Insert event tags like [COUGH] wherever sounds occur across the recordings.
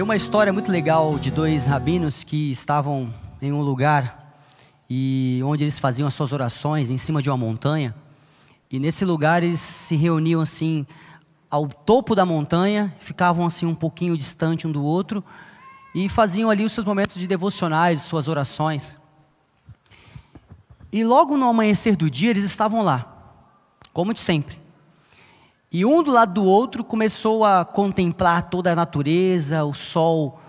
Tem uma história muito legal de dois rabinos que estavam em um lugar e onde eles faziam as suas orações em cima de uma montanha. E nesse lugar eles se reuniam assim ao topo da montanha, ficavam assim um pouquinho distante um do outro e faziam ali os seus momentos de devocionais, suas orações. E logo no amanhecer do dia eles estavam lá, como de sempre. E um do lado do outro começou a contemplar toda a natureza, o sol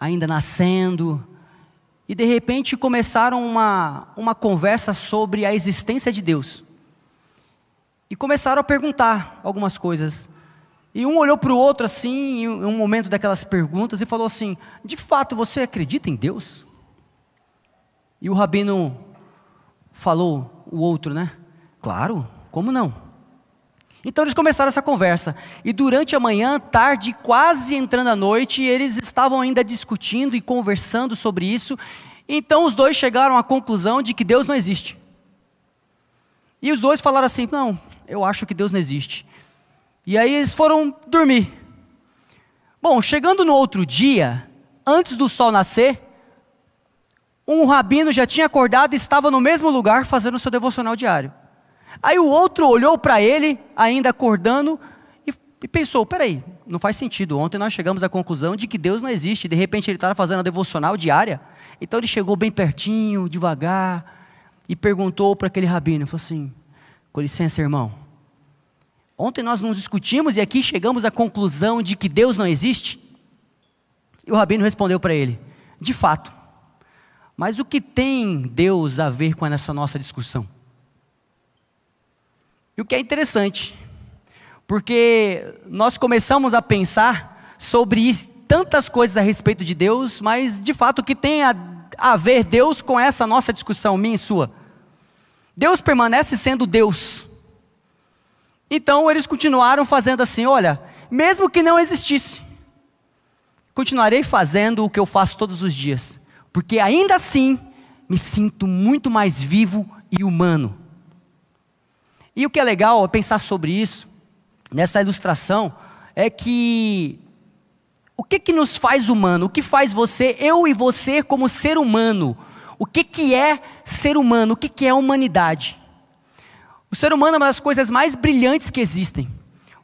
ainda nascendo. E de repente começaram uma, uma conversa sobre a existência de Deus. E começaram a perguntar algumas coisas. E um olhou para o outro assim, em um momento daquelas perguntas, e falou assim: De fato, você acredita em Deus? E o rabino falou, o outro, né? Claro, como não? Então eles começaram essa conversa. E durante a manhã, tarde, quase entrando a noite, eles estavam ainda discutindo e conversando sobre isso. Então os dois chegaram à conclusão de que Deus não existe. E os dois falaram assim: Não, eu acho que Deus não existe. E aí eles foram dormir. Bom, chegando no outro dia, antes do sol nascer, um rabino já tinha acordado e estava no mesmo lugar fazendo o seu devocional diário. Aí o outro olhou para ele, ainda acordando, e, e pensou: peraí, não faz sentido. Ontem nós chegamos à conclusão de que Deus não existe. De repente ele estava fazendo a devocional diária. Então ele chegou bem pertinho, devagar, e perguntou para aquele rabino: falou assim, com licença, irmão. Ontem nós nos discutimos e aqui chegamos à conclusão de que Deus não existe. E o rabino respondeu para ele: de fato. Mas o que tem Deus a ver com essa nossa discussão? E o que é interessante, porque nós começamos a pensar sobre tantas coisas a respeito de Deus, mas de fato o que tem a, a ver Deus com essa nossa discussão, minha e sua? Deus permanece sendo Deus. Então eles continuaram fazendo assim: olha, mesmo que não existisse, continuarei fazendo o que eu faço todos os dias, porque ainda assim me sinto muito mais vivo e humano. E o que é legal é pensar sobre isso, nessa ilustração, é que o que que nos faz humano? O que faz você, eu e você como ser humano? O que que é ser humano? O que que é humanidade? O ser humano é uma das coisas mais brilhantes que existem.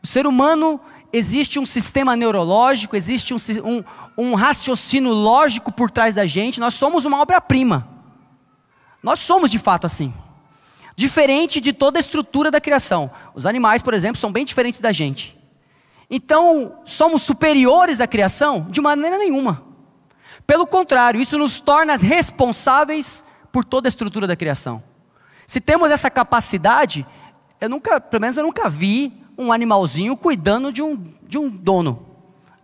O ser humano existe um sistema neurológico, existe um, um, um raciocínio lógico por trás da gente. Nós somos uma obra-prima. Nós somos de fato assim diferente de toda a estrutura da criação. Os animais, por exemplo, são bem diferentes da gente. Então, somos superiores à criação? De maneira nenhuma. Pelo contrário, isso nos torna responsáveis por toda a estrutura da criação. Se temos essa capacidade, eu nunca, pelo menos eu nunca vi um animalzinho cuidando de um, de um dono.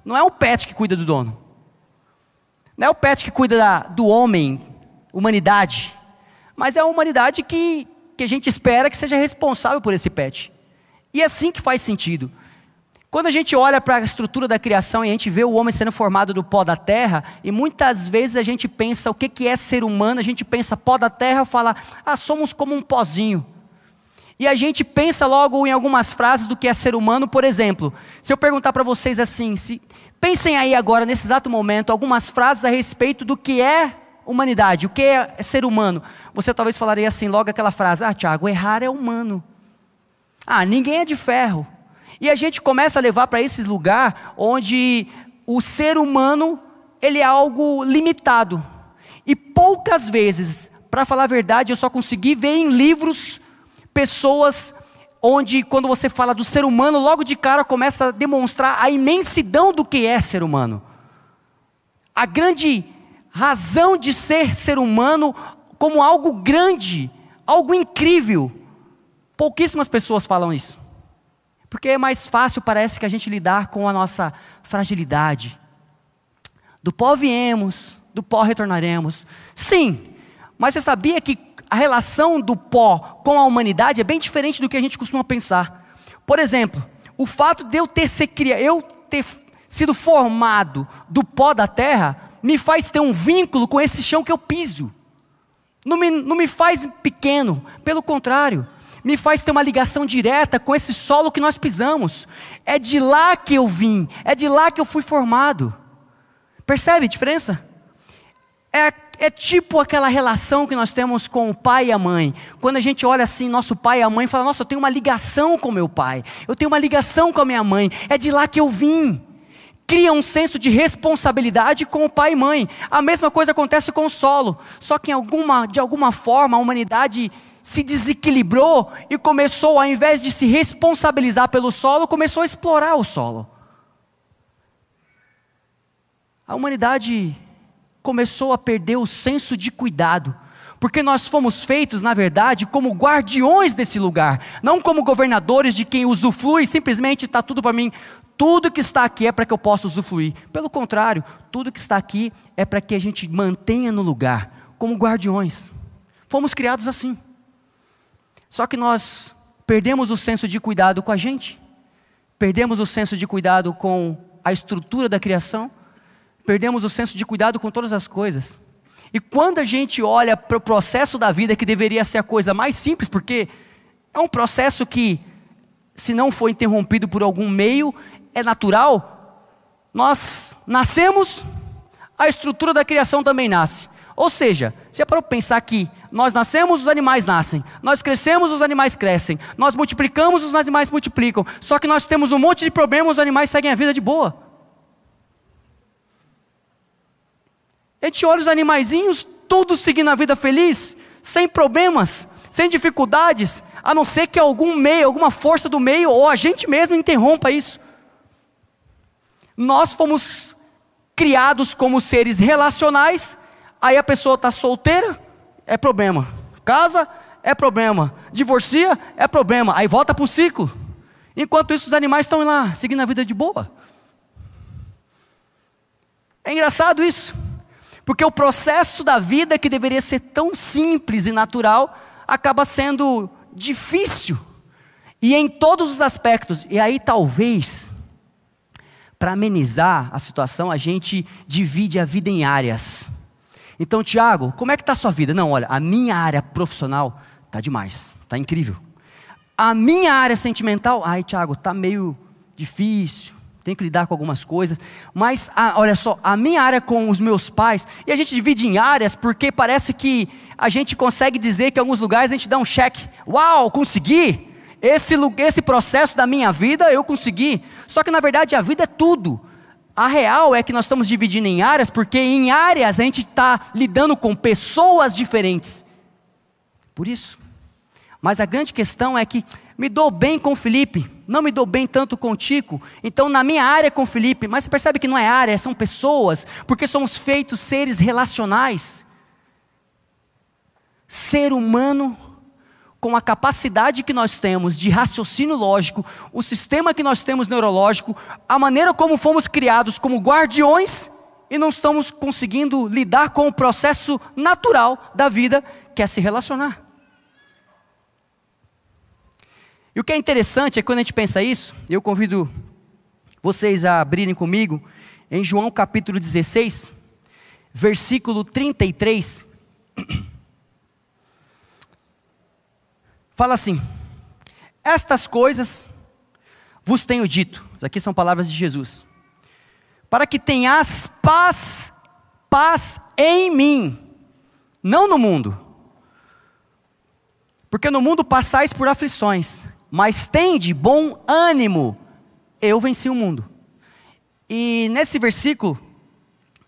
Não é o pet que cuida do dono. Não é o pet que cuida da, do homem, humanidade. Mas é a humanidade que, que a gente espera que seja responsável por esse pet. E é assim que faz sentido. Quando a gente olha para a estrutura da criação e a gente vê o homem sendo formado do pó da terra, e muitas vezes a gente pensa o que, que é ser humano, a gente pensa pó da terra, fala, ah, somos como um pozinho. E a gente pensa logo em algumas frases do que é ser humano, por exemplo, se eu perguntar para vocês assim, se, pensem aí agora, nesse exato momento, algumas frases a respeito do que é humanidade, o que é ser humano? Você talvez falaria assim, logo aquela frase: Ah, Tiago, errar é humano. Ah, ninguém é de ferro. E a gente começa a levar para esse lugar onde o ser humano ele é algo limitado. E poucas vezes, para falar a verdade, eu só consegui ver em livros pessoas onde quando você fala do ser humano, logo de cara começa a demonstrar a imensidão do que é ser humano. A grande razão de ser ser humano como algo grande, algo incrível. Pouquíssimas pessoas falam isso. Porque é mais fácil, parece, que a gente lidar com a nossa fragilidade. Do pó viemos, do pó retornaremos. Sim, mas você sabia que a relação do pó com a humanidade é bem diferente do que a gente costuma pensar. Por exemplo, o fato de eu ter, ser, eu ter sido formado do pó da terra me faz ter um vínculo com esse chão que eu piso. Não me, não me faz pequeno, pelo contrário, me faz ter uma ligação direta com esse solo que nós pisamos. É de lá que eu vim, é de lá que eu fui formado. Percebe a diferença? É, é tipo aquela relação que nós temos com o pai e a mãe. Quando a gente olha assim, nosso pai e a mãe, fala: Nossa, eu tenho uma ligação com meu pai, eu tenho uma ligação com a minha mãe, é de lá que eu vim. Cria um senso de responsabilidade com o pai e mãe. A mesma coisa acontece com o solo, só que alguma, de alguma forma a humanidade se desequilibrou e começou, ao invés de se responsabilizar pelo solo, começou a explorar o solo. A humanidade começou a perder o senso de cuidado, porque nós fomos feitos, na verdade, como guardiões desse lugar, não como governadores de quem usufrui, simplesmente está tudo para mim. Tudo que está aqui é para que eu possa usufruir. Pelo contrário, tudo que está aqui é para que a gente mantenha no lugar, como guardiões. Fomos criados assim. Só que nós perdemos o senso de cuidado com a gente, perdemos o senso de cuidado com a estrutura da criação, perdemos o senso de cuidado com todas as coisas. E quando a gente olha para o processo da vida, que deveria ser a coisa mais simples, porque é um processo que, se não for interrompido por algum meio, é natural. Nós nascemos, a estrutura da criação também nasce. Ou seja, se é para pensar que nós nascemos, os animais nascem, nós crescemos, os animais crescem, nós multiplicamos, os animais multiplicam. Só que nós temos um monte de problemas, os animais seguem a vida de boa. A gente olha os animaizinhos, todos seguindo a vida feliz, sem problemas, sem dificuldades, a não ser que algum meio, alguma força do meio, ou a gente mesmo interrompa isso. Nós fomos criados como seres relacionais, aí a pessoa está solteira, é problema. Casa, é problema. Divorcia, é problema. Aí volta para o ciclo. Enquanto isso, os animais estão lá, seguindo a vida de boa. É engraçado isso. Porque o processo da vida que deveria ser tão simples e natural acaba sendo difícil. E em todos os aspectos. E aí talvez para amenizar a situação, a gente divide a vida em áreas. Então, Tiago, como é que está a sua vida? Não, olha, a minha área profissional está demais, está incrível. A minha área sentimental, ai, Tiago, está meio difícil tenho que lidar com algumas coisas, mas a, olha só, a minha área com os meus pais, e a gente divide em áreas porque parece que a gente consegue dizer que em alguns lugares a gente dá um cheque, uau, consegui, esse, esse processo da minha vida eu consegui, só que na verdade a vida é tudo, a real é que nós estamos dividindo em áreas porque em áreas a gente está lidando com pessoas diferentes, por isso, mas a grande questão é que me dou bem com Felipe, não me dou bem tanto com Tico, então na minha área com o Felipe, mas você percebe que não é área, são pessoas, porque somos feitos seres relacionais. Ser humano com a capacidade que nós temos de raciocínio lógico, o sistema que nós temos neurológico, a maneira como fomos criados como guardiões e não estamos conseguindo lidar com o processo natural da vida, que é se relacionar. E o que é interessante é que quando a gente pensa isso, eu convido vocês a abrirem comigo em João capítulo 16, versículo 33. [CLEARS THROAT] Fala assim: Estas coisas vos tenho dito, aqui são palavras de Jesus, para que tenhas paz, paz em mim, não no mundo. Porque no mundo passais por aflições, mas tem de bom ânimo, eu venci o mundo. E nesse versículo,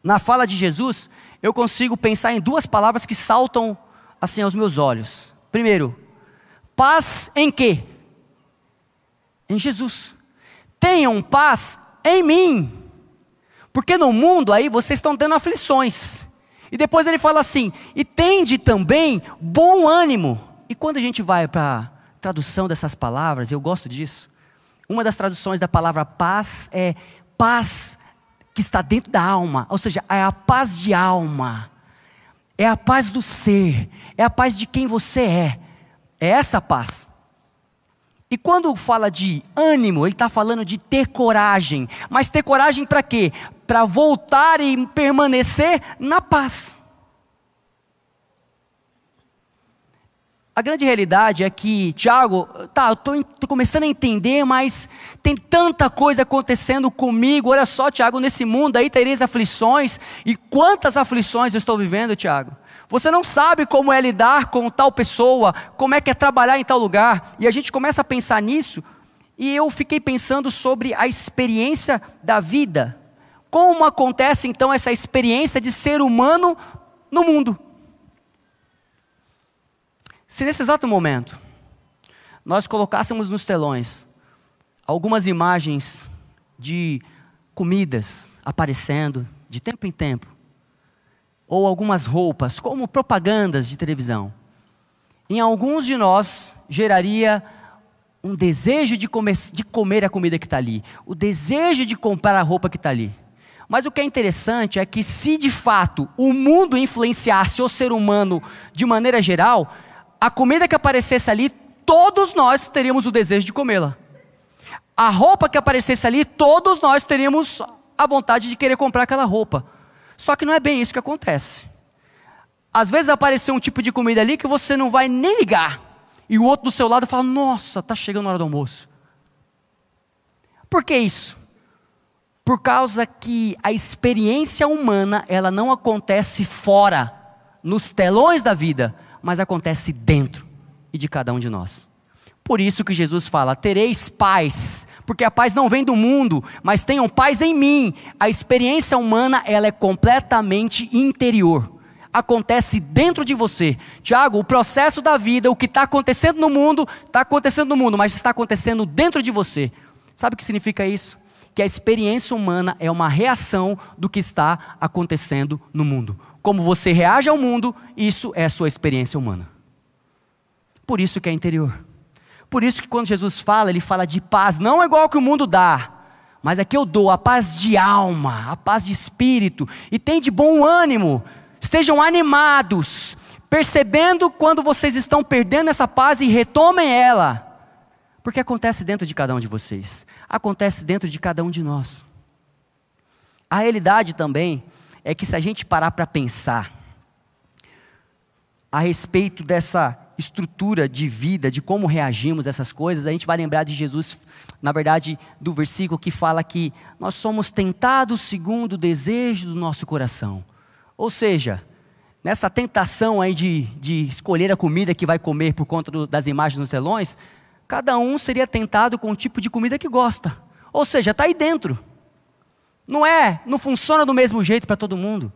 na fala de Jesus, eu consigo pensar em duas palavras que saltam assim aos meus olhos. Primeiro, paz em quê? Em Jesus. Tenham paz em mim. Porque no mundo aí vocês estão tendo aflições. E depois ele fala assim: e tende também bom ânimo. E quando a gente vai para tradução dessas palavras, eu gosto disso. Uma das traduções da palavra paz é paz que está dentro da alma, ou seja, é a paz de alma, é a paz do ser, é a paz de quem você é, é essa paz. E quando fala de ânimo, ele está falando de ter coragem, mas ter coragem para quê? Para voltar e permanecer na paz. A grande realidade é que, Tiago, tá, eu estou começando a entender, mas tem tanta coisa acontecendo comigo. Olha só, Tiago, nesse mundo aí tereis aflições. E quantas aflições eu estou vivendo, Tiago? Você não sabe como é lidar com tal pessoa, como é que é trabalhar em tal lugar. E a gente começa a pensar nisso. E eu fiquei pensando sobre a experiência da vida. Como acontece então essa experiência de ser humano no mundo? Se nesse exato momento nós colocássemos nos telões algumas imagens de comidas aparecendo de tempo em tempo, ou algumas roupas, como propagandas de televisão, em alguns de nós geraria um desejo de comer, de comer a comida que está ali, o desejo de comprar a roupa que está ali. Mas o que é interessante é que, se de fato o mundo influenciasse o ser humano de maneira geral, a comida que aparecesse ali, todos nós teríamos o desejo de comê-la. A roupa que aparecesse ali, todos nós teríamos a vontade de querer comprar aquela roupa. Só que não é bem isso que acontece. Às vezes apareceu um tipo de comida ali que você não vai nem ligar. E o outro do seu lado fala: Nossa, está chegando a hora do almoço. Por que isso? Por causa que a experiência humana, ela não acontece fora, nos telões da vida, mas acontece dentro e de cada um de nós. Por isso que Jesus fala: tereis paz, porque a paz não vem do mundo, mas tenham paz em mim. A experiência humana ela é completamente interior. Acontece dentro de você. Tiago, o processo da vida, o que está acontecendo no mundo, está acontecendo no mundo, mas está acontecendo dentro de você. Sabe o que significa isso? Que a experiência humana é uma reação do que está acontecendo no mundo como você reage ao mundo, isso é a sua experiência humana. Por isso que é interior. Por isso que quando Jesus fala, ele fala de paz, não é igual que o mundo dá, mas é que eu dou a paz de alma, a paz de espírito, e tem de bom ânimo, estejam animados, percebendo quando vocês estão perdendo essa paz e retomem ela, porque acontece dentro de cada um de vocês, acontece dentro de cada um de nós. A realidade também é que se a gente parar para pensar a respeito dessa estrutura de vida, de como reagimos a essas coisas, a gente vai lembrar de Jesus, na verdade, do versículo que fala que nós somos tentados segundo o desejo do nosso coração. Ou seja, nessa tentação aí de, de escolher a comida que vai comer por conta do, das imagens nos telões, cada um seria tentado com o tipo de comida que gosta. Ou seja, está aí dentro. Não é, não funciona do mesmo jeito para todo mundo.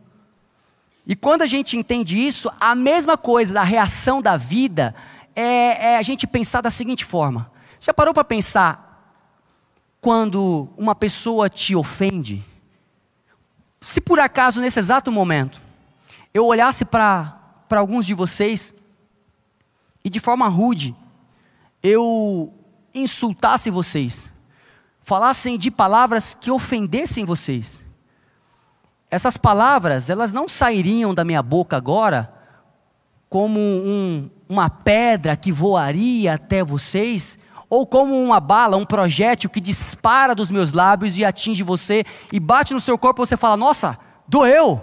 E quando a gente entende isso, a mesma coisa da reação da vida é, é a gente pensar da seguinte forma: já parou para pensar quando uma pessoa te ofende? Se por acaso nesse exato momento eu olhasse para alguns de vocês e de forma rude eu insultasse vocês, falassem de palavras que ofendessem vocês. Essas palavras, elas não sairiam da minha boca agora como um, uma pedra que voaria até vocês, ou como uma bala, um projétil que dispara dos meus lábios e atinge você e bate no seu corpo e você fala: Nossa, doeu.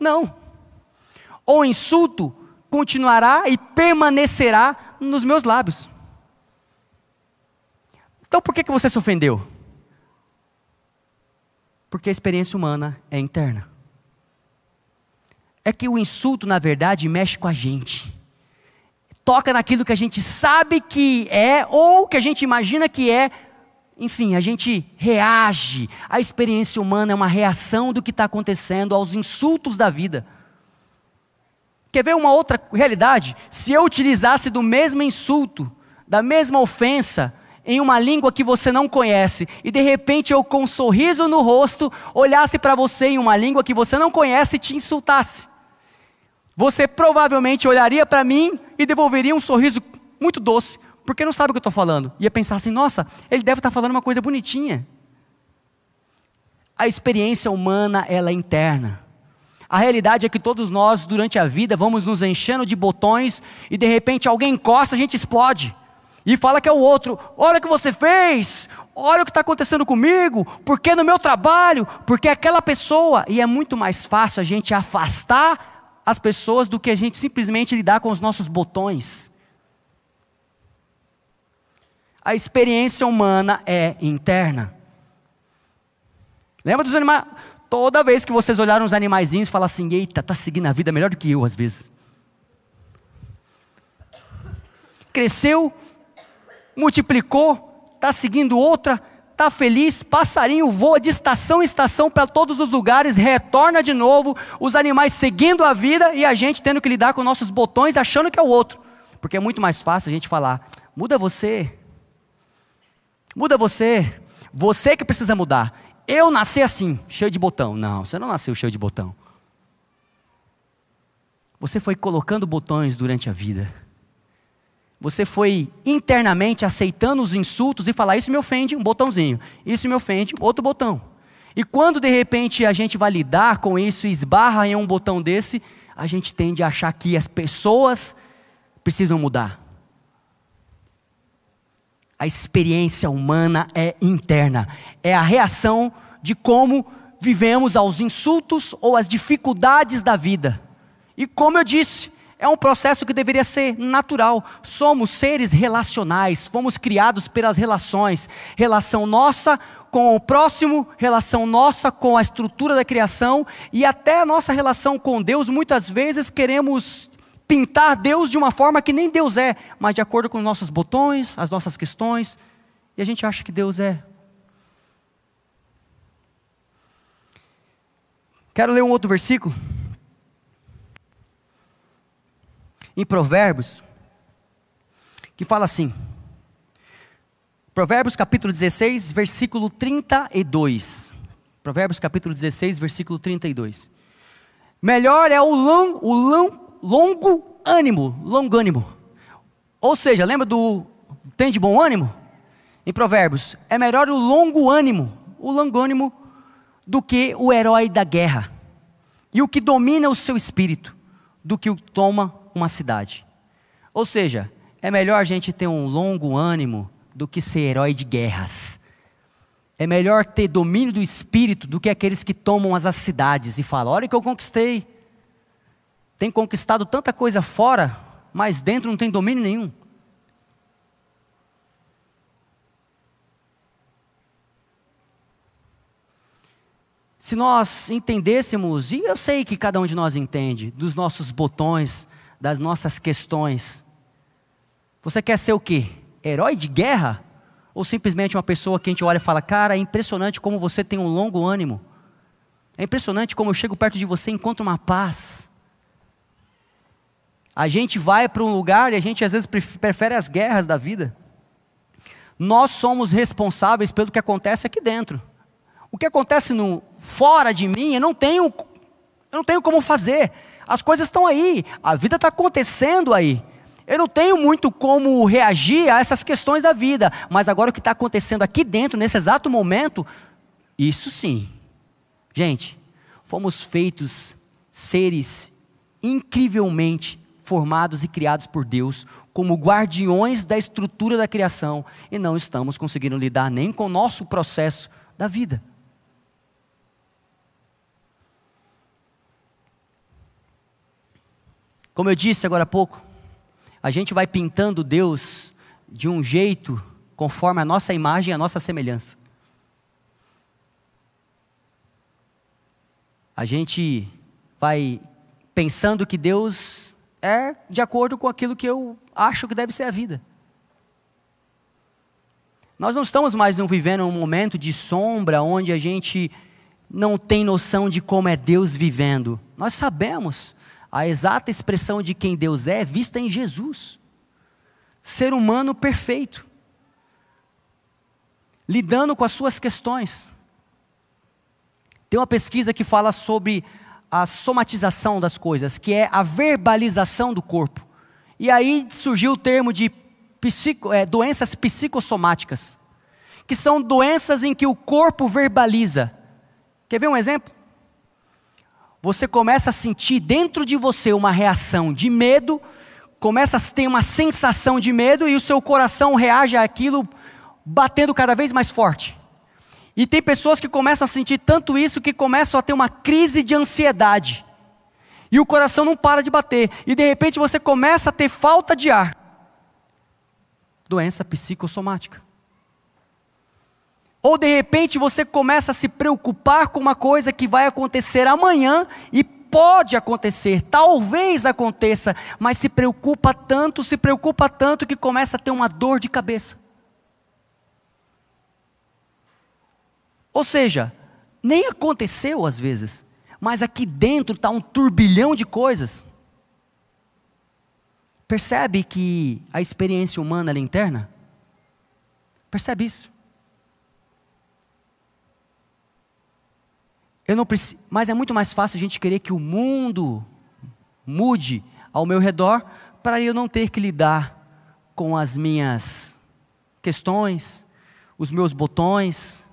Não. Ou insulto continuará e permanecerá nos meus lábios. Então por que, que você se ofendeu? Porque a experiência humana é interna. É que o insulto, na verdade, mexe com a gente. Toca naquilo que a gente sabe que é ou que a gente imagina que é. Enfim, a gente reage. A experiência humana é uma reação do que está acontecendo aos insultos da vida. Quer ver uma outra realidade? Se eu utilizasse do mesmo insulto, da mesma ofensa, em uma língua que você não conhece, e de repente eu, com um sorriso no rosto, olhasse para você em uma língua que você não conhece e te insultasse. Você provavelmente olharia para mim e devolveria um sorriso muito doce, porque não sabe o que eu estou falando. Ia pensar assim: nossa, ele deve estar tá falando uma coisa bonitinha. A experiência humana, ela é interna. A realidade é que todos nós, durante a vida, vamos nos enchendo de botões e de repente alguém encosta, a gente explode e fala que é o outro: olha o que você fez, olha o que está acontecendo comigo, porque no meu trabalho, porque aquela pessoa. E é muito mais fácil a gente afastar as pessoas do que a gente simplesmente lidar com os nossos botões. A experiência humana é interna. Lembra dos animais? Toda vez que vocês olharam os animaizinhos, fala assim: eita, tá seguindo a vida melhor do que eu, às vezes. Cresceu, multiplicou, está seguindo outra, está feliz, passarinho voa de estação em estação para todos os lugares, retorna de novo, os animais seguindo a vida e a gente tendo que lidar com nossos botões achando que é o outro. Porque é muito mais fácil a gente falar: muda você, muda você, você que precisa mudar. Eu nasci assim, cheio de botão. Não, você não nasceu cheio de botão. Você foi colocando botões durante a vida. Você foi internamente aceitando os insultos e falar: Isso me ofende, um botãozinho. Isso me ofende, outro botão. E quando de repente a gente vai lidar com isso e esbarra em um botão desse, a gente tende a achar que as pessoas precisam mudar. A experiência humana é interna, é a reação de como vivemos aos insultos ou às dificuldades da vida. E como eu disse, é um processo que deveria ser natural. Somos seres relacionais, fomos criados pelas relações. Relação nossa com o próximo, relação nossa com a estrutura da criação e até a nossa relação com Deus. Muitas vezes queremos pintar Deus de uma forma que nem Deus é, mas de acordo com os nossos botões, as nossas questões, e a gente acha que Deus é. Quero ler um outro versículo. Em Provérbios, que fala assim. Provérbios capítulo 16, versículo 32. Provérbios capítulo 16, versículo 32. Melhor é o, long, o long, longo ânimo, longânimo. Ou seja, lembra do tem de bom ânimo? Em Provérbios, é melhor o longo ânimo, o longânimo, do que o herói da guerra. E o que domina o seu espírito, do que o toma uma cidade. Ou seja, é melhor a gente ter um longo ânimo do que ser herói de guerras. É melhor ter domínio do espírito do que aqueles que tomam as cidades e falam: olha o que eu conquistei tem conquistado tanta coisa fora, mas dentro não tem domínio nenhum. Se nós entendêssemos, e eu sei que cada um de nós entende, dos nossos botões, das nossas questões, você quer ser o quê? Herói de guerra? Ou simplesmente uma pessoa que a gente olha e fala, cara, é impressionante como você tem um longo ânimo. É impressionante como eu chego perto de você e encontro uma paz. A gente vai para um lugar e a gente às vezes prefere as guerras da vida. Nós somos responsáveis pelo que acontece aqui dentro. O que acontece no fora de mim, eu não tenho, eu não tenho como fazer. As coisas estão aí, a vida está acontecendo aí. Eu não tenho muito como reagir a essas questões da vida, mas agora o que está acontecendo aqui dentro, nesse exato momento, isso sim. Gente, fomos feitos seres incrivelmente formados e criados por Deus como guardiões da estrutura da criação e não estamos conseguindo lidar nem com o nosso processo da vida. Como eu disse agora há pouco, a gente vai pintando Deus de um jeito conforme a nossa imagem e a nossa semelhança. A gente vai pensando que Deus é de acordo com aquilo que eu acho que deve ser a vida. Nós não estamos mais vivendo um momento de sombra onde a gente não tem noção de como é Deus vivendo. Nós sabemos a exata expressão de quem Deus é vista em Jesus. Ser humano perfeito, lidando com as suas questões. Tem uma pesquisa que fala sobre a somatização das coisas, que é a verbalização do corpo. E aí surgiu o termo de psico, é, doenças psicossomáticas, que são doenças em que o corpo verbaliza. Quer ver um exemplo? Você começa a sentir dentro de você uma reação de medo, começa a ter uma sensação de medo e o seu coração reage àquilo batendo cada vez mais forte. E tem pessoas que começam a sentir tanto isso que começam a ter uma crise de ansiedade. E o coração não para de bater. E de repente você começa a ter falta de ar. doença psicossomática. Ou de repente você começa a se preocupar com uma coisa que vai acontecer amanhã e pode acontecer, talvez aconteça, mas se preocupa tanto, se preocupa tanto que começa a ter uma dor de cabeça. Ou seja, nem aconteceu às vezes, mas aqui dentro está um turbilhão de coisas. Percebe que a experiência humana é interna? Percebe isso? Eu não preciso, mas é muito mais fácil a gente querer que o mundo mude ao meu redor para eu não ter que lidar com as minhas questões, os meus botões,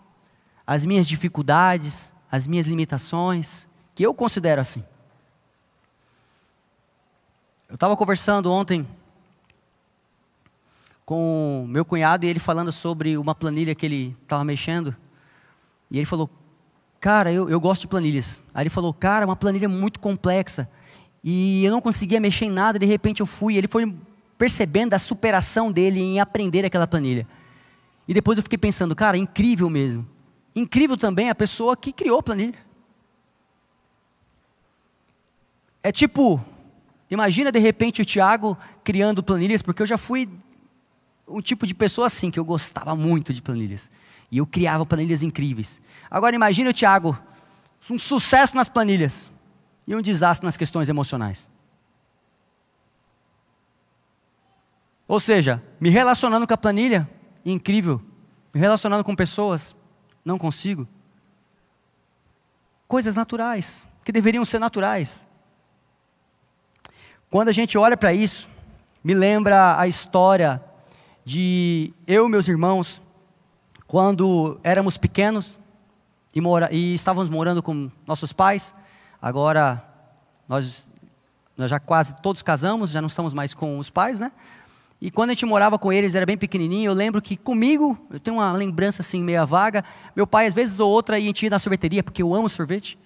as minhas dificuldades, as minhas limitações, que eu considero assim. Eu estava conversando ontem com meu cunhado e ele falando sobre uma planilha que ele estava mexendo. E ele falou: Cara, eu, eu gosto de planilhas. Aí ele falou, cara, uma planilha muito complexa. E eu não conseguia mexer em nada, de repente eu fui. Ele foi percebendo a superação dele em aprender aquela planilha. E depois eu fiquei pensando, cara, incrível mesmo. Incrível também a pessoa que criou a planilha. É tipo, imagina de repente o Tiago criando planilhas, porque eu já fui um tipo de pessoa assim, que eu gostava muito de planilhas. E eu criava planilhas incríveis. Agora imagine o Tiago, um sucesso nas planilhas e um desastre nas questões emocionais. Ou seja, me relacionando com a planilha, incrível. Me relacionando com pessoas, não consigo. Coisas naturais, que deveriam ser naturais. Quando a gente olha para isso, me lembra a história de eu e meus irmãos quando éramos pequenos e, mora, e estávamos morando com nossos pais, agora nós, nós já quase todos casamos, já não estamos mais com os pais, né? E quando a gente morava com eles, era bem pequenininho, eu lembro que comigo, eu tenho uma lembrança assim meia vaga, meu pai às vezes ou outra ia ir na sorveteria, porque eu amo sorvete.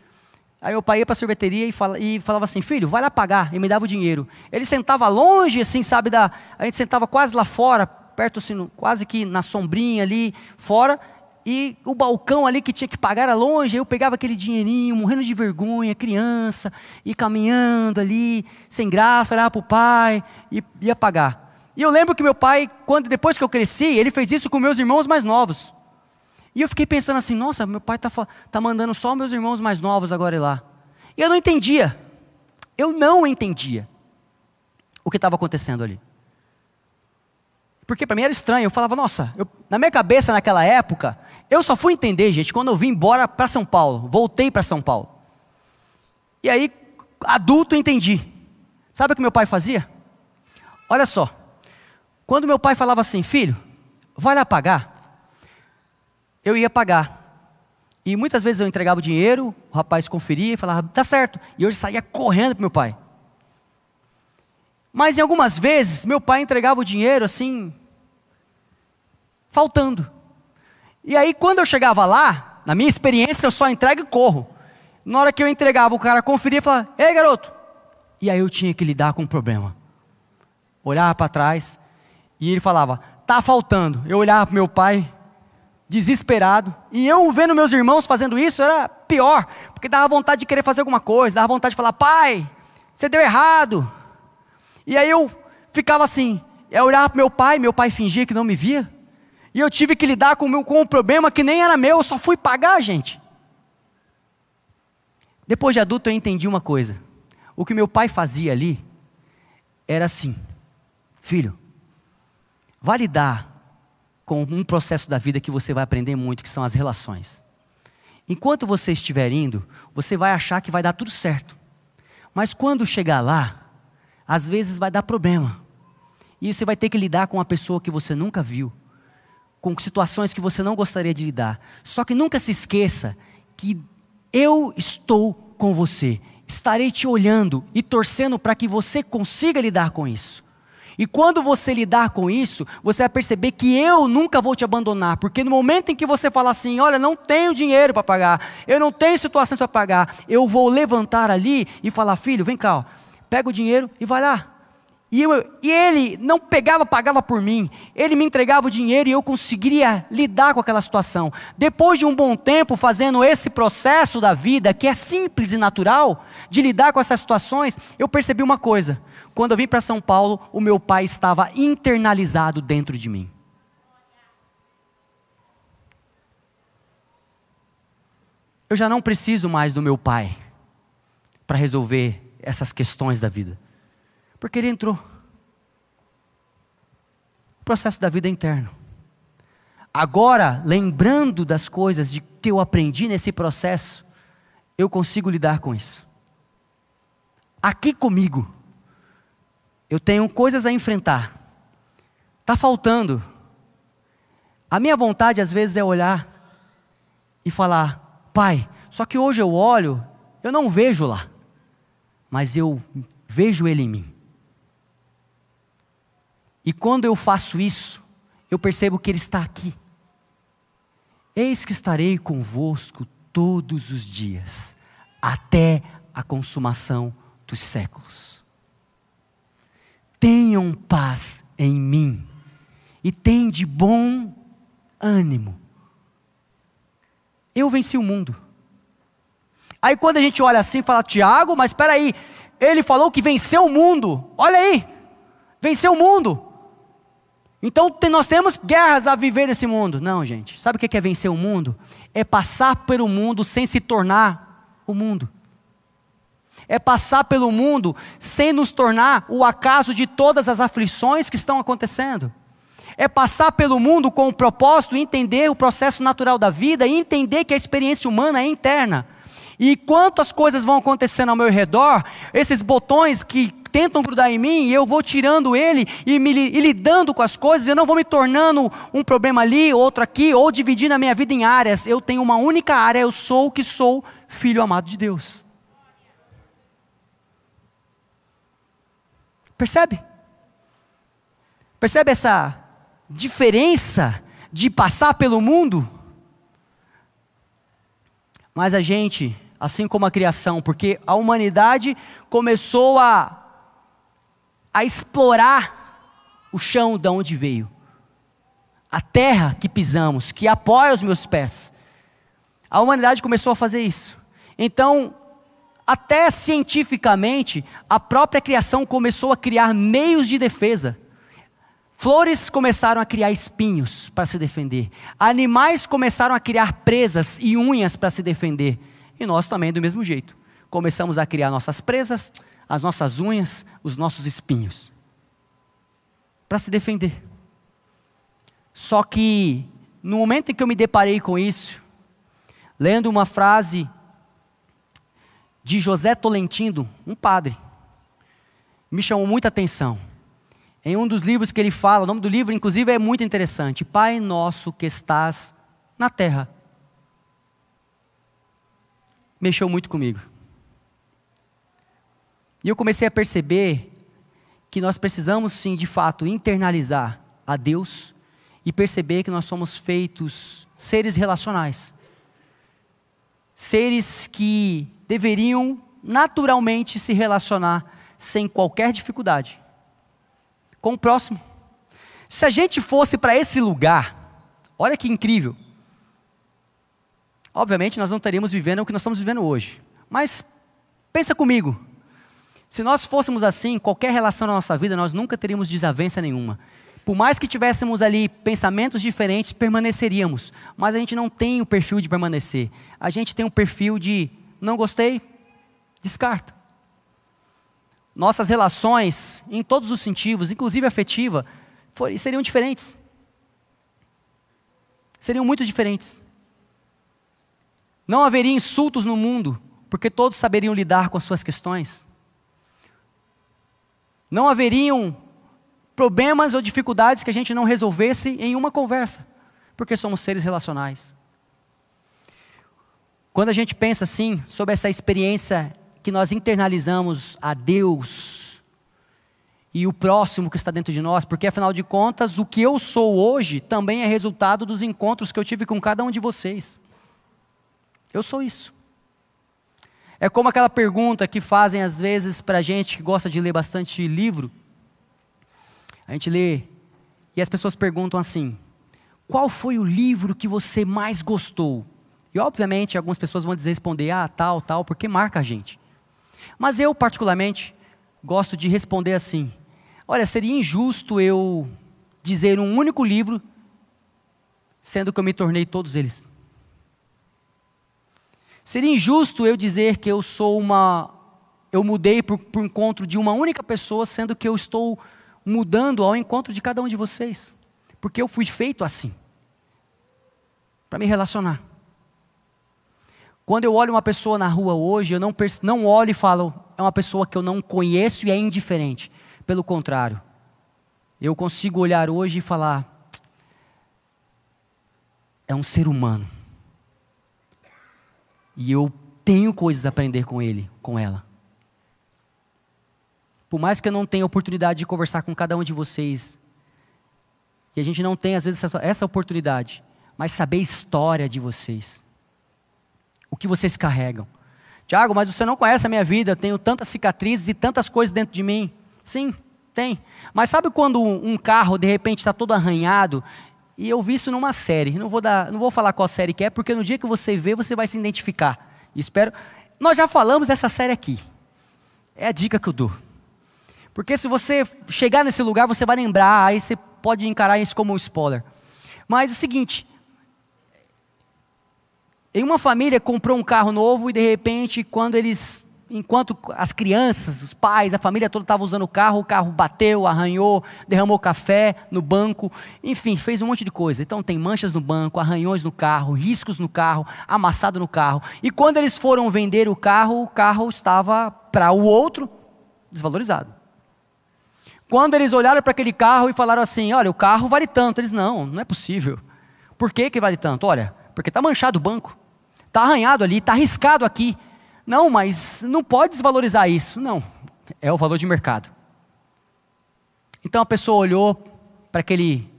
Aí meu pai ia para a sorveteria e, fala, e, falava assim, filho, vai lá pagar, e me dava o dinheiro. Ele sentava longe, assim, sabe, da, a gente sentava quase lá fora, perto assim, quase que na sombrinha ali fora, e o balcão ali que tinha que pagar era longe, eu pegava aquele dinheirinho, morrendo de vergonha, criança, e caminhando ali, sem graça, olhava para o pai, e ia pagar. E eu lembro que meu pai, quando depois que eu cresci, ele fez isso com meus irmãos mais novos. E eu fiquei pensando assim, nossa, meu pai está tá mandando só meus irmãos mais novos agora ir lá. E eu não entendia. Eu não entendia o que estava acontecendo ali. Porque para mim era estranho. Eu falava, nossa, eu, na minha cabeça naquela época, eu só fui entender, gente, quando eu vim embora para São Paulo. Voltei para São Paulo. E aí, adulto, entendi. Sabe o que meu pai fazia? Olha só. Quando meu pai falava assim, filho, vai lá pagar, eu ia pagar. E muitas vezes eu entregava o dinheiro, o rapaz conferia e falava, tá certo. E eu saía correndo para meu pai. Mas em algumas vezes, meu pai entregava o dinheiro assim, faltando. E aí, quando eu chegava lá, na minha experiência, eu só entrego e corro. Na hora que eu entregava, o cara conferia e falava: Ei, garoto. E aí eu tinha que lidar com o problema. Olhava para trás e ele falava: Tá faltando. Eu olhava para meu pai, desesperado. E eu vendo meus irmãos fazendo isso era pior, porque dava vontade de querer fazer alguma coisa, dava vontade de falar: Pai, você deu errado. E aí eu ficava assim, eu olhava para meu pai, meu pai fingia que não me via. E eu tive que lidar com, meu, com um problema que nem era meu, eu só fui pagar, gente. Depois de adulto eu entendi uma coisa. O que meu pai fazia ali era assim: Filho, vai lidar com um processo da vida que você vai aprender muito, que são as relações. Enquanto você estiver indo, você vai achar que vai dar tudo certo. Mas quando chegar lá, às vezes vai dar problema. E você vai ter que lidar com uma pessoa que você nunca viu, com situações que você não gostaria de lidar. Só que nunca se esqueça que eu estou com você, estarei te olhando e torcendo para que você consiga lidar com isso. E quando você lidar com isso, você vai perceber que eu nunca vou te abandonar, porque no momento em que você falar assim, olha, não tenho dinheiro para pagar, eu não tenho situações para pagar, eu vou levantar ali e falar, filho, vem cá, ó, pega o dinheiro e vai lá. E, eu, e, ele não pegava, pagava por mim. Ele me entregava o dinheiro e eu conseguiria lidar com aquela situação. Depois de um bom tempo fazendo esse processo da vida, que é simples e natural, de lidar com essas situações, eu percebi uma coisa. Quando eu vim para São Paulo, o meu pai estava internalizado dentro de mim. Eu já não preciso mais do meu pai para resolver essas questões da vida. Porque ele entrou. O processo da vida é interno. Agora, lembrando das coisas de que eu aprendi nesse processo, eu consigo lidar com isso. Aqui comigo, eu tenho coisas a enfrentar. Está faltando. A minha vontade às vezes é olhar e falar: Pai, só que hoje eu olho, eu não vejo lá, mas eu vejo Ele em mim. E quando eu faço isso, eu percebo que Ele está aqui. Eis que estarei convosco todos os dias, até a consumação dos séculos. Tenham paz em mim e de bom ânimo. Eu venci o mundo. Aí quando a gente olha assim, fala, Tiago, mas espera aí, ele falou que venceu o mundo. Olha aí, venceu o mundo. Então nós temos guerras a viver nesse mundo. Não, gente. Sabe o que é vencer o mundo? É passar pelo mundo sem se tornar o mundo. É passar pelo mundo sem nos tornar o acaso de todas as aflições que estão acontecendo. É passar pelo mundo com o propósito de entender o processo natural da vida e entender que a experiência humana é interna. E quantas coisas vão acontecendo ao meu redor, esses botões que tentam grudar em mim, eu vou tirando ele e, me, e lidando com as coisas, eu não vou me tornando um problema ali, outro aqui, ou dividindo a minha vida em áreas. Eu tenho uma única área, eu sou o que sou, filho amado de Deus. Percebe? Percebe essa diferença de passar pelo mundo? Mas a gente assim como a criação, porque a humanidade começou a, a explorar o chão de onde veio, a terra que pisamos, que apoia os meus pés. A humanidade começou a fazer isso. Então, até cientificamente, a própria criação começou a criar meios de defesa. Flores começaram a criar espinhos para se defender. Animais começaram a criar presas e unhas para se defender. E nós também, do mesmo jeito. Começamos a criar nossas presas, as nossas unhas, os nossos espinhos. Para se defender. Só que, no momento em que eu me deparei com isso, lendo uma frase de José Tolentino, um padre, me chamou muita atenção. Em um dos livros que ele fala, o nome do livro, inclusive, é muito interessante: Pai nosso que estás na terra mexeu muito comigo. E eu comecei a perceber que nós precisamos sim, de fato, internalizar a Deus e perceber que nós somos feitos seres relacionais. Seres que deveriam naturalmente se relacionar sem qualquer dificuldade com o próximo. Se a gente fosse para esse lugar, olha que incrível. Obviamente, nós não estaríamos vivendo o que nós estamos vivendo hoje. Mas pensa comigo. Se nós fôssemos assim, qualquer relação na nossa vida, nós nunca teríamos desavença nenhuma. Por mais que tivéssemos ali pensamentos diferentes, permaneceríamos. Mas a gente não tem o perfil de permanecer. A gente tem um perfil de não gostei, descarta. Nossas relações, em todos os sentidos, inclusive afetiva, seriam diferentes. Seriam muito diferentes. Não haveria insultos no mundo, porque todos saberiam lidar com as suas questões. Não haveriam problemas ou dificuldades que a gente não resolvesse em uma conversa, porque somos seres relacionais. Quando a gente pensa assim, sobre essa experiência que nós internalizamos a Deus e o próximo que está dentro de nós, porque afinal de contas, o que eu sou hoje também é resultado dos encontros que eu tive com cada um de vocês. Eu sou isso. É como aquela pergunta que fazem às vezes para a gente que gosta de ler bastante livro. A gente lê e as pessoas perguntam assim: qual foi o livro que você mais gostou? E obviamente algumas pessoas vão responder, ah, tal, tal, porque marca a gente. Mas eu, particularmente, gosto de responder assim: olha, seria injusto eu dizer um único livro, sendo que eu me tornei todos eles. Seria injusto eu dizer que eu sou uma. Eu mudei por, por encontro de uma única pessoa, sendo que eu estou mudando ao encontro de cada um de vocês. Porque eu fui feito assim para me relacionar. Quando eu olho uma pessoa na rua hoje, eu não, não olho e falo, é uma pessoa que eu não conheço e é indiferente. Pelo contrário, eu consigo olhar hoje e falar, é um ser humano. E eu tenho coisas a aprender com ele, com ela. Por mais que eu não tenha oportunidade de conversar com cada um de vocês, e a gente não tem às vezes essa, essa oportunidade, mas saber a história de vocês. O que vocês carregam. Tiago, mas você não conhece a minha vida, tenho tantas cicatrizes e tantas coisas dentro de mim. Sim, tem. Mas sabe quando um carro de repente está todo arranhado? E eu vi isso numa série. Não vou, dar, não vou falar qual série que é, porque no dia que você vê, você vai se identificar. Espero. Nós já falamos dessa série aqui. É a dica que eu dou. Porque se você chegar nesse lugar, você vai lembrar, aí você pode encarar isso como um spoiler. Mas é o seguinte, em uma família comprou um carro novo e de repente, quando eles, enquanto as crianças, os pais, a família toda estava usando o carro, o carro bateu, arranhou, derramou café no banco, enfim, fez um monte de coisa. Então tem manchas no banco, arranhões no carro, riscos no carro, amassado no carro. E quando eles foram vender o carro, o carro estava para o outro desvalorizado. Quando eles olharam para aquele carro e falaram assim: Olha, o carro vale tanto. Eles, não, não é possível. Por que, que vale tanto? Olha, porque está manchado o banco. Está arranhado ali, está arriscado aqui. Não, mas não pode desvalorizar isso. Não, é o valor de mercado. Então a pessoa olhou para aquele,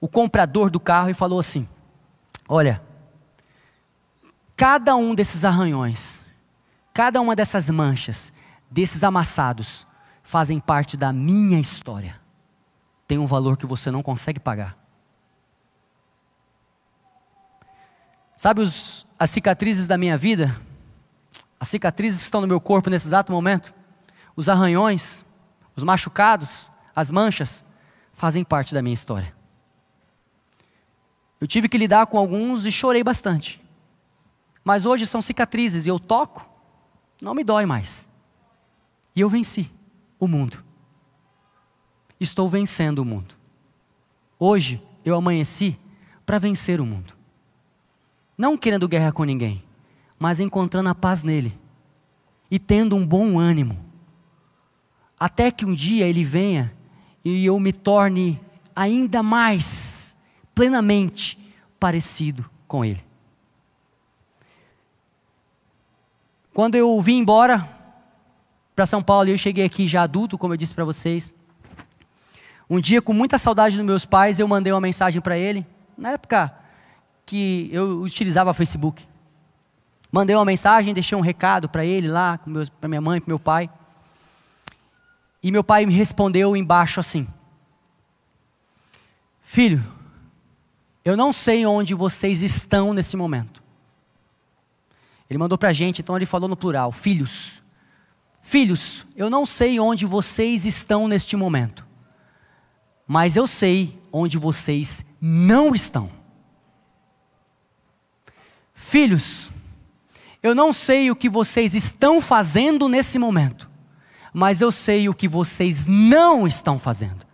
o comprador do carro e falou assim: Olha, cada um desses arranhões, cada uma dessas manchas, desses amassados, fazem parte da minha história. Tem um valor que você não consegue pagar. Sabe os, as cicatrizes da minha vida? As cicatrizes que estão no meu corpo nesse exato momento? Os arranhões, os machucados, as manchas, fazem parte da minha história. Eu tive que lidar com alguns e chorei bastante. Mas hoje são cicatrizes e eu toco, não me dói mais. E eu venci o mundo. Estou vencendo o mundo. Hoje eu amanheci para vencer o mundo. Não querendo guerra com ninguém, mas encontrando a paz nele e tendo um bom ânimo. Até que um dia ele venha e eu me torne ainda mais plenamente parecido com ele. Quando eu vim embora para São Paulo, eu cheguei aqui já adulto, como eu disse para vocês. Um dia, com muita saudade dos meus pais, eu mandei uma mensagem para ele. Na época, que eu utilizava Facebook. Mandei uma mensagem, deixei um recado para ele lá, para minha mãe, para meu pai. E meu pai me respondeu embaixo assim: Filho, eu não sei onde vocês estão nesse momento. Ele mandou para a gente, então ele falou no plural: Filhos. Filhos, eu não sei onde vocês estão neste momento, mas eu sei onde vocês não estão. Filhos, eu não sei o que vocês estão fazendo nesse momento, mas eu sei o que vocês não estão fazendo.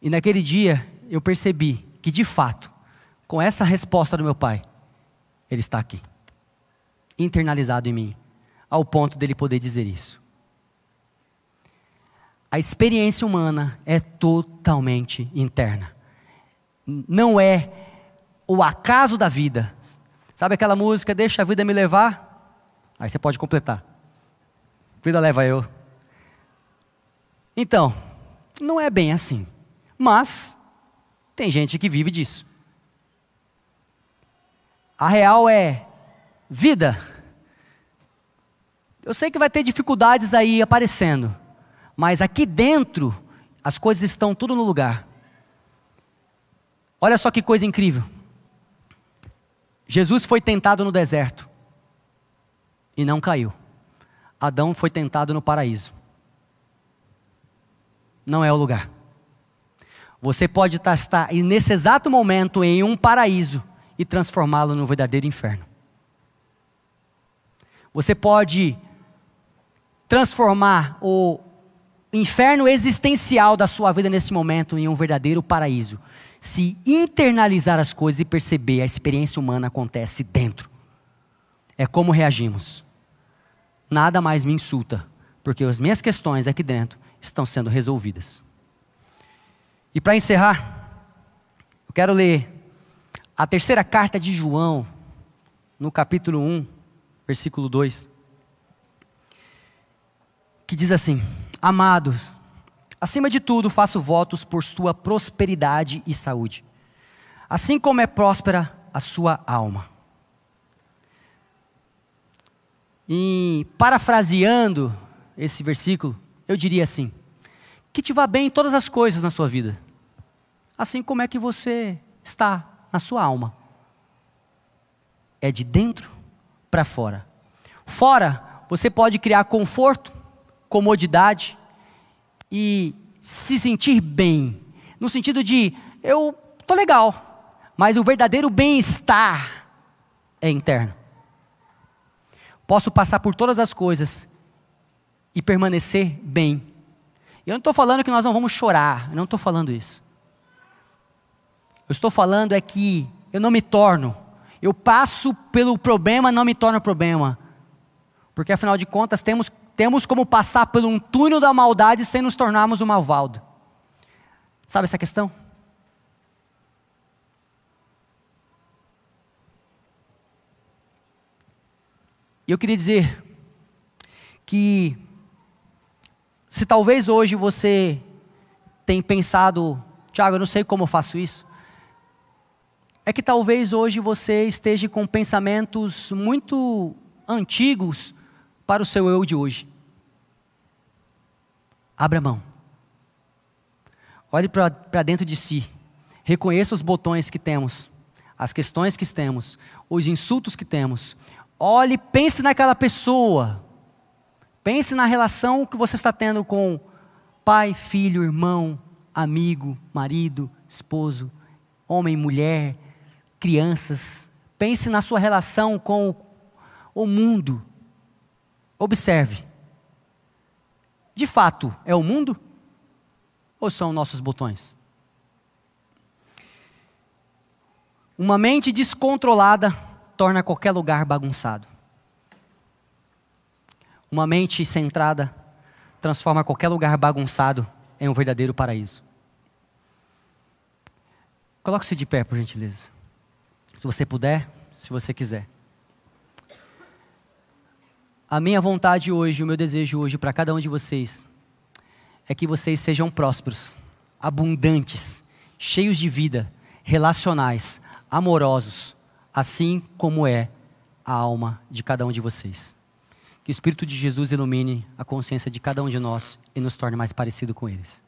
E naquele dia eu percebi que de fato, com essa resposta do meu pai, ele está aqui, internalizado em mim, ao ponto dele poder dizer isso. A experiência humana é totalmente interna. Não é o acaso da vida. Sabe aquela música, deixa a vida me levar? Aí você pode completar. Vida leva eu. Então, não é bem assim. Mas, tem gente que vive disso. A real é vida. Eu sei que vai ter dificuldades aí aparecendo, Mas aqui dentro, as coisas estão tudo no lugar. Olha só que coisa incrível. Jesus foi tentado no deserto e não caiu. Adão foi tentado no paraíso. Não é o lugar. Você pode estar nesse exato momento em um paraíso e transformá-lo num verdadeiro inferno. Você pode transformar o inferno existencial da sua vida nesse momento em um verdadeiro paraíso se internalizar as coisas e perceber a experiência humana acontece dentro. É como reagimos. Nada mais me insulta, porque as minhas questões aqui dentro estão sendo resolvidas. E para encerrar, eu quero ler a terceira carta de João, no capítulo 1, versículo 2, que diz assim: Amados, Acima de tudo, faço votos por sua prosperidade e saúde, assim como é próspera a sua alma. E parafraseando esse versículo, eu diria assim: que te vá bem em todas as coisas na sua vida, assim como é que você está na sua alma. É de dentro para fora. Fora, você pode criar conforto, comodidade, e se sentir bem, no sentido de eu tô legal, mas o verdadeiro bem-estar é interno. Posso passar por todas as coisas e permanecer bem. Eu não estou falando que nós não vamos chorar, eu não estou falando isso. Eu estou falando é que eu não me torno, eu passo pelo problema, não me torno problema. Porque afinal de contas temos temos como passar por um túnel da maldade sem nos tornarmos um malvado. Sabe essa questão? E eu queria dizer que se talvez hoje você tem pensado, Tiago, eu não sei como eu faço isso, é que talvez hoje você esteja com pensamentos muito antigos para o seu eu de hoje. Abra mão. Olhe para dentro de si. Reconheça os botões que temos, as questões que temos, os insultos que temos. Olhe, pense naquela pessoa. Pense na relação que você está tendo com pai, filho, irmão, amigo, marido, esposo, homem, mulher, crianças. Pense na sua relação com o mundo. Observe. De fato, é o mundo? Ou são nossos botões? Uma mente descontrolada torna qualquer lugar bagunçado. Uma mente centrada transforma qualquer lugar bagunçado em um verdadeiro paraíso. Coloque-se de pé, por gentileza. Se você puder, se você quiser. A minha vontade hoje, o meu desejo hoje para cada um de vocês é que vocês sejam prósperos, abundantes, cheios de vida, relacionais, amorosos, assim como é a alma de cada um de vocês. Que o Espírito de Jesus ilumine a consciência de cada um de nós e nos torne mais parecido com eles.